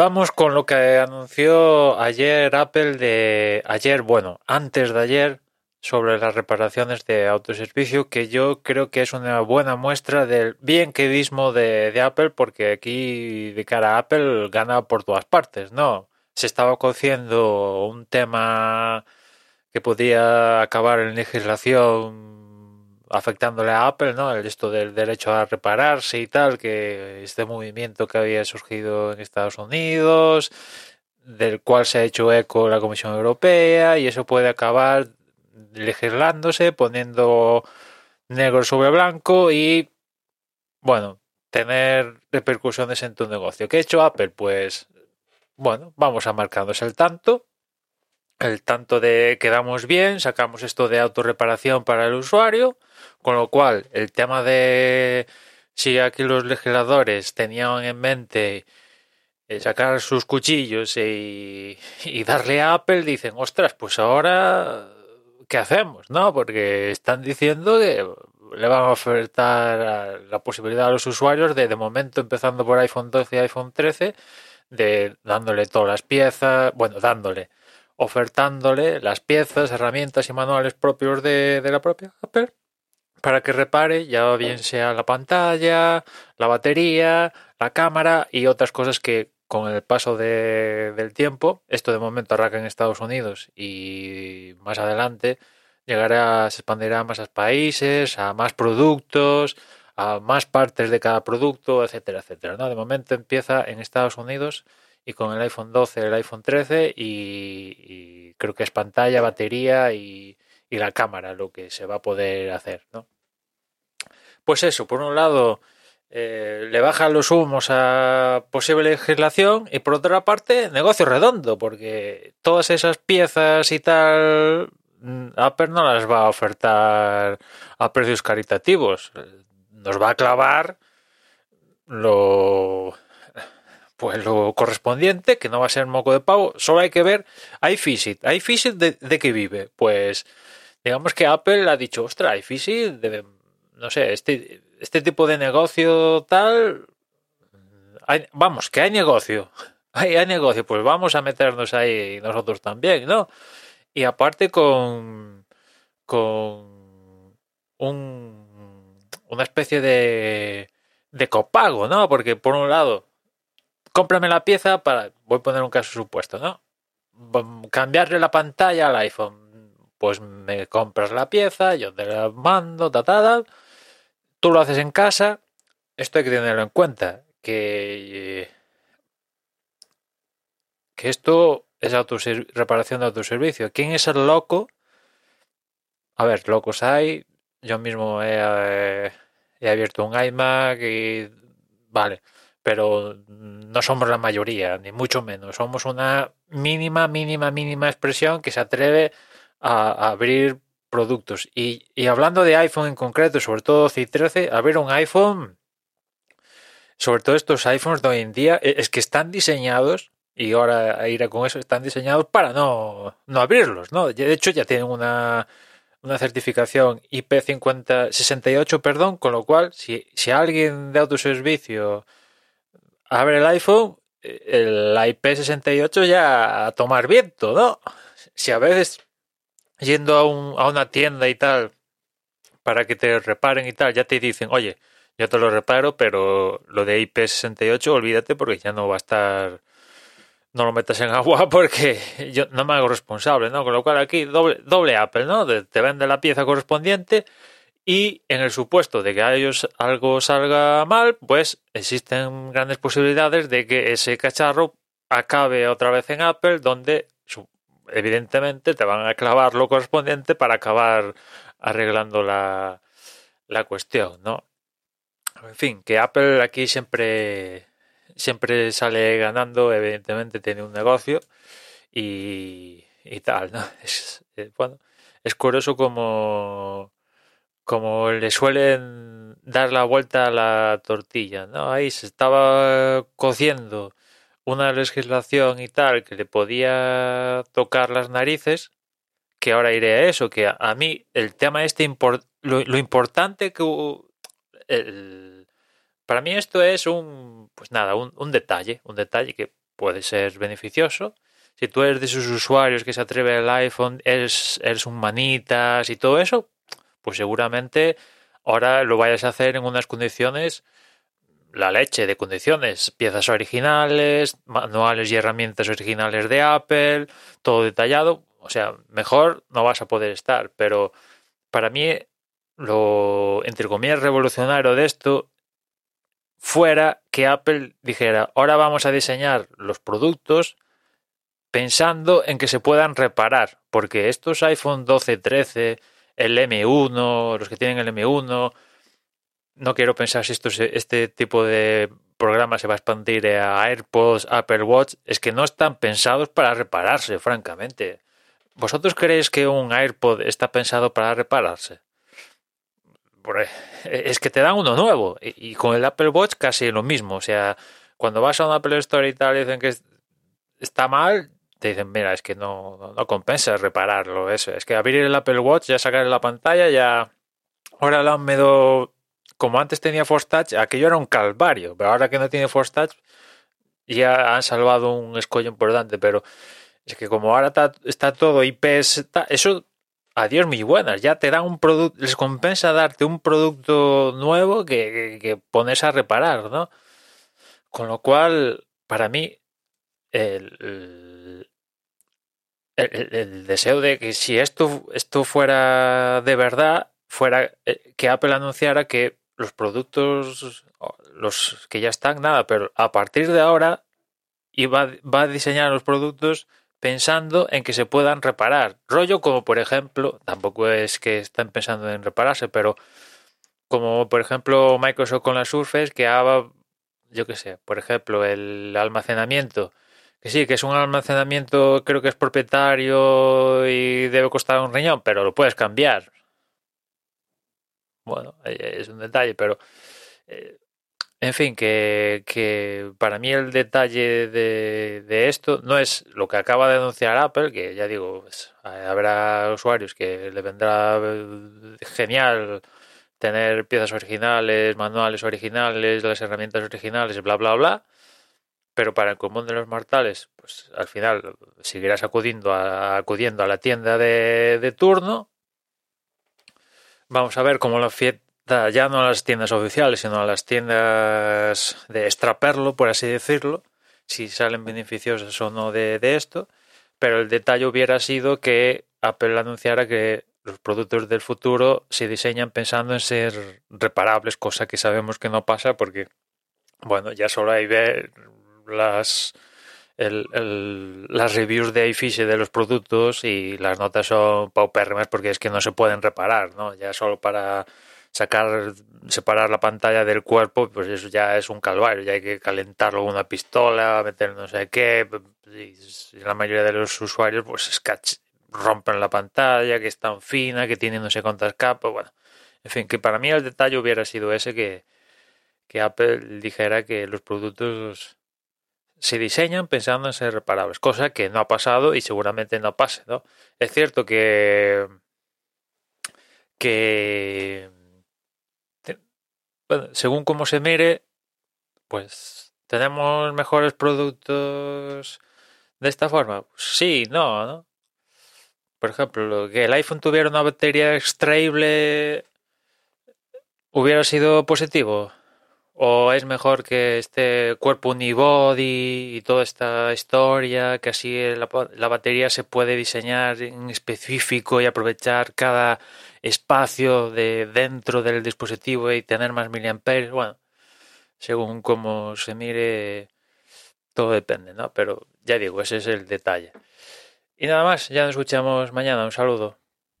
vamos con lo que anunció ayer Apple de ayer, bueno, antes de ayer, sobre las reparaciones de autoservicio, que yo creo que es una buena muestra del bien quedismo de, de Apple, porque aquí de cara a Apple gana por todas partes, ¿no? Se estaba cociendo un tema que podía acabar en legislación afectándole a Apple, ¿no? El esto del derecho a repararse y tal, que este movimiento que había surgido en Estados Unidos, del cual se ha hecho eco la Comisión Europea, y eso puede acabar legislándose, poniendo negro sobre blanco y, bueno, tener repercusiones en tu negocio. ¿Qué ha hecho Apple? Pues, bueno, vamos a marcarnos el tanto. El tanto de quedamos bien, sacamos esto de autorreparación para el usuario, con lo cual el tema de si aquí los legisladores tenían en mente eh, sacar sus cuchillos y, darle a Apple, dicen, ostras, pues ahora ¿qué hacemos? ¿No? Porque están diciendo que le van a ofertar la posibilidad a los usuarios de, de momento, empezando por iPhone 12 y iPhone 13, de dándole todas las piezas, bueno, dándole, ofertándole las piezas, herramientas y manuales propios de, de la propia Apple para que repare, ya bien sea la pantalla, la batería, la cámara y otras cosas que con el paso de, del tiempo, esto de momento arranca en Estados Unidos y más adelante llegará, se expandirá a más países, a más productos, a más partes de cada producto, etcétera, etcétera. ¿no? De momento empieza en Estados Unidos y con el iPhone 12, el iPhone 13 y, creo que es pantalla, batería y, y, la cámara lo que se va a poder hacer. ¿no? Pues eso, por un lado eh, le bajan los humos a posible legislación y por otra parte negocio redondo porque todas esas piezas y tal mm, Apple no las va a ofertar a precios caritativos nos va a clavar lo pues lo correspondiente que no va a ser moco de pavo solo hay que ver iFixit iFixit de, de qué vive pues digamos que Apple ha dicho ostra iFixit debe no sé, este, este tipo de negocio tal, hay, vamos, que hay negocio, hay, hay negocio, pues vamos a meternos ahí nosotros también, ¿no? Y aparte con, con un, una especie de, de copago, ¿no? Porque por un lado, cómprame la pieza para, voy a poner un caso supuesto, ¿no? Cambiarle la pantalla al iPhone, pues me compras la pieza, yo te la mando, ta, tú lo haces en casa, esto hay que tenerlo en cuenta, que, que esto es reparación de autoservicio. ¿Quién es el loco? A ver, locos hay. Yo mismo he, he abierto un iMac y vale, pero no somos la mayoría, ni mucho menos. Somos una mínima, mínima, mínima expresión que se atreve a, abrir productos. Y, y, hablando de iPhone en concreto, sobre todo C13, a ver un iPhone, sobre todo estos iPhones de hoy en día, e, es que están diseñados, y ahora iré con eso, están diseñados para no, no abrirlos, ¿no? De hecho, ya tienen una, una certificación IP5068, perdón, con lo cual, si, si alguien de autoservicio abre el iPhone, el IP68 ya a tomar viento, ¿no? Si a veces yendo a, un, a una tienda y tal para que te reparen y tal, ya te dicen, oye, yo te lo reparo, pero lo de IP68 olvídate porque ya no va a estar, no lo metas en agua porque yo no me hago responsable, ¿no? Con lo cual aquí doble, doble Apple, ¿no? Te vende la pieza correspondiente y en el supuesto de que a ellos algo salga mal, pues existen grandes posibilidades de que ese cacharro acabe otra vez en Apple donde evidentemente te van a clavar lo correspondiente para acabar arreglando la, la cuestión, ¿no? En fin, que Apple aquí siempre siempre sale ganando, evidentemente tiene un negocio y, y tal, ¿no? Es, bueno, es curioso como, como le suelen dar la vuelta a la tortilla, ¿no? Ahí se estaba cociendo una legislación y tal que le podía tocar las narices, que ahora iré a eso, que a, mí el tema este, lo, importante que... El, para mí esto es un, pues nada, un, un, detalle, un detalle que puede ser beneficioso. Si tú eres de esos usuarios que se atreve al iPhone, eres, eres un manitas y todo eso, pues seguramente ahora lo vayas a hacer en unas condiciones, la leche de condiciones, piezas originales, manuales y herramientas originales de Apple, todo detallado. O sea, mejor no vas a poder estar, pero para mí lo, entre comillas, revolucionario de esto fuera que Apple dijera, ahora vamos a diseñar los productos pensando en que se puedan reparar, porque estos iPhone 12, 13, el M1, los que tienen el M1, no quiero pensar si esto, este tipo de programa se va a expandir a AirPods, Apple Watch, es que no están pensados para repararse, francamente. ¿Vosotros creéis que un AirPod está pensado para repararse? Es que te dan uno nuevo y con el Apple Watch casi lo mismo. O sea, cuando vas a un Apple Store y tal y dicen que está mal, te dicen, mira, es que no, no, compensa repararlo. Eso. Es que abrir el Apple Watch, ya sacar la pantalla, ya... Ahora la han medio... Como antes tenía Force Touch, aquello era un calvario, pero ahora que no tiene Force Touch, ya han salvado un escollo importante, pero es que como ahora está, todo IPS, eso, adiós muy buenas, ya te dan un producto, les compensa darte un producto nuevo que, que, pones a reparar, ¿no? Con lo cual, para mí, el, el, deseo de que si esto, esto fuera de verdad, fuera eh, que Apple anunciara que los productos, los que ya están, nada, pero a partir de ahora iba, va a diseñar los productos pensando en que se puedan reparar. Rollo como por ejemplo, tampoco es que estén pensando en repararse, pero como por ejemplo Microsoft con la Surface que haga, yo qué sé, por ejemplo, el almacenamiento, que sí, que es un almacenamiento, creo que es propietario y debe costar un riñón, pero lo puedes cambiar. Bueno, eh, es un detalle, pero eh, en fin, que, que, para mí el detalle de, de, esto no es lo que acaba de anunciar Apple, que ya digo, pues, habrá usuarios que le vendrá eh, genial tener piezas originales, manuales originales, las herramientas originales, bla, bla, bla. Pero para el común de los mortales, pues al final seguirás acudiendo a, acudiendo a la tienda de, de turno. Vamos a ver cómo lo, ya no a las tiendas oficiales, sino a las tiendas de extraperlo, por así decirlo, si salen beneficiosas o no de, esto. Pero el detalle hubiera sido que Apple anunciara que los productos del futuro se diseñan pensando en ser reparables, cosa que sabemos que no pasa porque, bueno, ya solo hay ver las, las reviews de iFish de los productos y las notas son paupérrimas porque es que no se pueden reparar, ¿no? Ya solo para sacar, separar la pantalla del cuerpo, pues eso ya es un calvario, ya hay que calentarlo con una pistola, meter no sé qué, la mayoría de los usuarios pues rompen la pantalla, que es tan fina, que tiene no sé cuántas capas, bueno, en fin, que para mí el detalle hubiera sido ese que, que Apple dijera que los productos se diseñan pensando en ser reparables, cosa que no ha pasado y seguramente no pase, ¿no? Es cierto que que según cómo se mire, pues tenemos mejores productos de esta forma. Sí, no, ¿no? Por ejemplo, que el iPhone tuviera una batería extraíble hubiera sido positivo. ¿O es mejor que este cuerpo unibody y toda esta historia, que así la, la, batería se puede diseñar en específico y aprovechar cada espacio de dentro del dispositivo y tener más miliamperios? Bueno, según cómo se mire, todo depende, ¿no? Pero ya digo, ese es el detalle. Y nada más, ya nos escuchamos mañana. Un saludo.